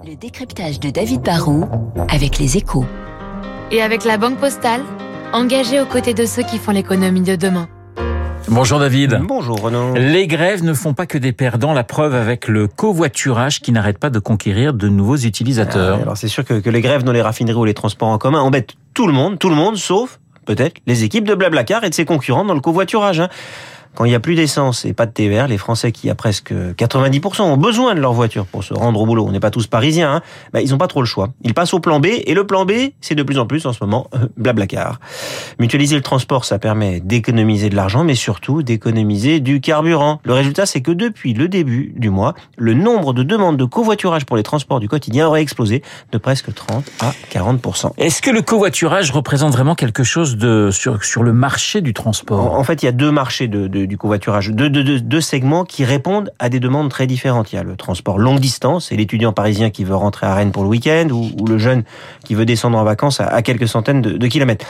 Le décryptage de David Barrault avec les échos. Et avec la Banque Postale, engagée aux côtés de ceux qui font l'économie de demain. Bonjour David. Bonjour Renaud. Les grèves ne font pas que des perdants, la preuve avec le covoiturage qui n'arrête pas de conquérir de nouveaux utilisateurs. alors c'est sûr que, que, les grèves dans les raffineries ou les transports en commun embêtent tout le monde, tout le monde, sauf peut-être les équipes de Blablacar et de ses concurrents dans le covoiturage. Hein. Quand il n'y a plus d'essence et pas de TVR, les Français qui, à presque 90%, ont besoin de leur voiture pour se rendre au boulot, on n'est pas tous parisiens, hein, bah, ils n'ont pas trop le choix. Ils passent au plan B, et le plan B, c'est de plus en plus en ce moment euh, Blablacar. Mutualiser le transport, ça permet d'économiser de l'argent, mais surtout d'économiser du carburant. Le résultat, c'est que depuis le début du mois, le nombre de demandes de covoiturage pour les transports du quotidien aurait explosé de presque 30 à 40%. Est-ce que le covoiturage représente vraiment quelque chose de sur, sur le marché du transport? En fait, il y a deux marchés de, de du covoiturage. Deux, deux, deux, segments qui répondent à des demandes très différentes. Il y a le transport longue distance, et l'étudiant parisien qui veut rentrer à Rennes pour le week-end, ou, le jeune qui veut descendre en vacances à, quelques centaines de kilomètres.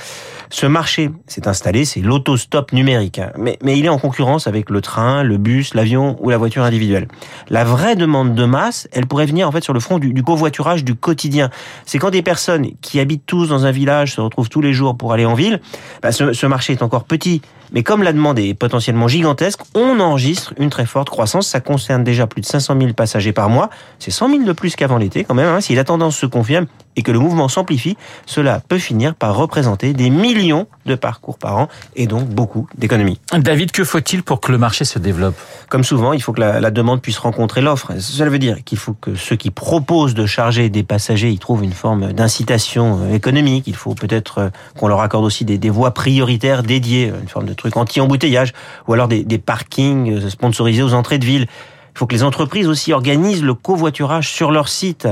Ce marché s'est installé, c'est l'autostop numérique, hein. mais, il est en concurrence avec le train, le bus, l'avion ou la voiture individuelle. La vraie demande de masse, elle pourrait venir en fait sur le front du, covoiturage du quotidien. C'est quand des personnes qui habitent tous dans un village se retrouvent tous les jours pour aller en ville, bah ce, ce marché est encore petit, mais comme la demande est potentiellement gigantesque, on enregistre une très forte croissance. Ça concerne déjà plus de 500 000 passagers par mois. C'est 100 000 de plus qu'avant l'été quand même. Hein. Si la tendance se confirme et que le mouvement s'amplifie, cela peut finir par représenter des millions de parcours par an et donc beaucoup d'économies. David, que faut-il pour que le marché se développe? Comme souvent, il faut que la, la demande puisse rencontrer l'offre. Cela veut dire qu'il faut que ceux qui proposent de charger des passagers y trouvent une forme d'incitation économique. Il faut peut-être qu'on leur accorde aussi des, des voies prioritaires dédiées, une forme de truc anti-embouteillage, ou alors des, des parkings sponsorisés aux entrées de ville. Il faut que les entreprises aussi organisent le covoiturage sur leur site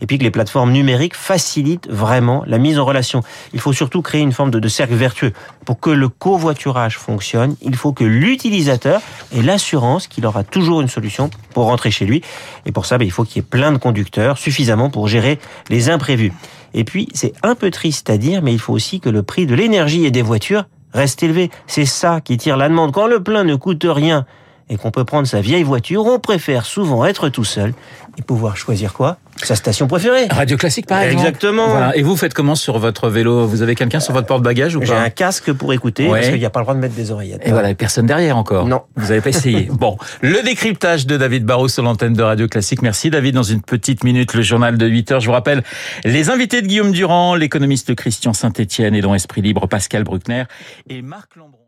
et puis que les plateformes numériques facilitent vraiment la mise en relation. Il faut surtout créer une forme de, cercle vertueux. Pour que le covoiturage fonctionne, il faut que l'utilisateur ait l'assurance qu'il aura toujours une solution pour rentrer chez lui. Et pour ça, il faut qu'il y ait plein de conducteurs, suffisamment pour gérer les imprévus. Et puis, c'est un peu triste à dire, mais il faut aussi que le prix de l'énergie et des voitures reste élevé. C'est ça qui tire la demande. Quand le plein ne coûte rien, et qu'on peut prendre sa vieille voiture, on préfère souvent être tout seul et pouvoir choisir quoi? Sa station préférée. Radio classique par exemple. Exactement. Voilà. Et vous faites comment sur votre vélo? Vous avez quelqu'un sur votre porte-bagages ou pas? J'ai un casque pour écouter Ouais. parce qu'il n'y a pas le droit de mettre des oreillettes. Et voilà, personne derrière encore. Non. Vous n'avez pas essayé. bon, le décryptage de David Barrault sur l'antenne de Radio Classique. Merci David. Dans une petite minute, le journal de 8 heures. Je vous rappelle les invités de Guillaume Durand, l'économiste Christian Saint-Etienne et dont Esprit Libre, Pascal Bruckner et Marc Lambron.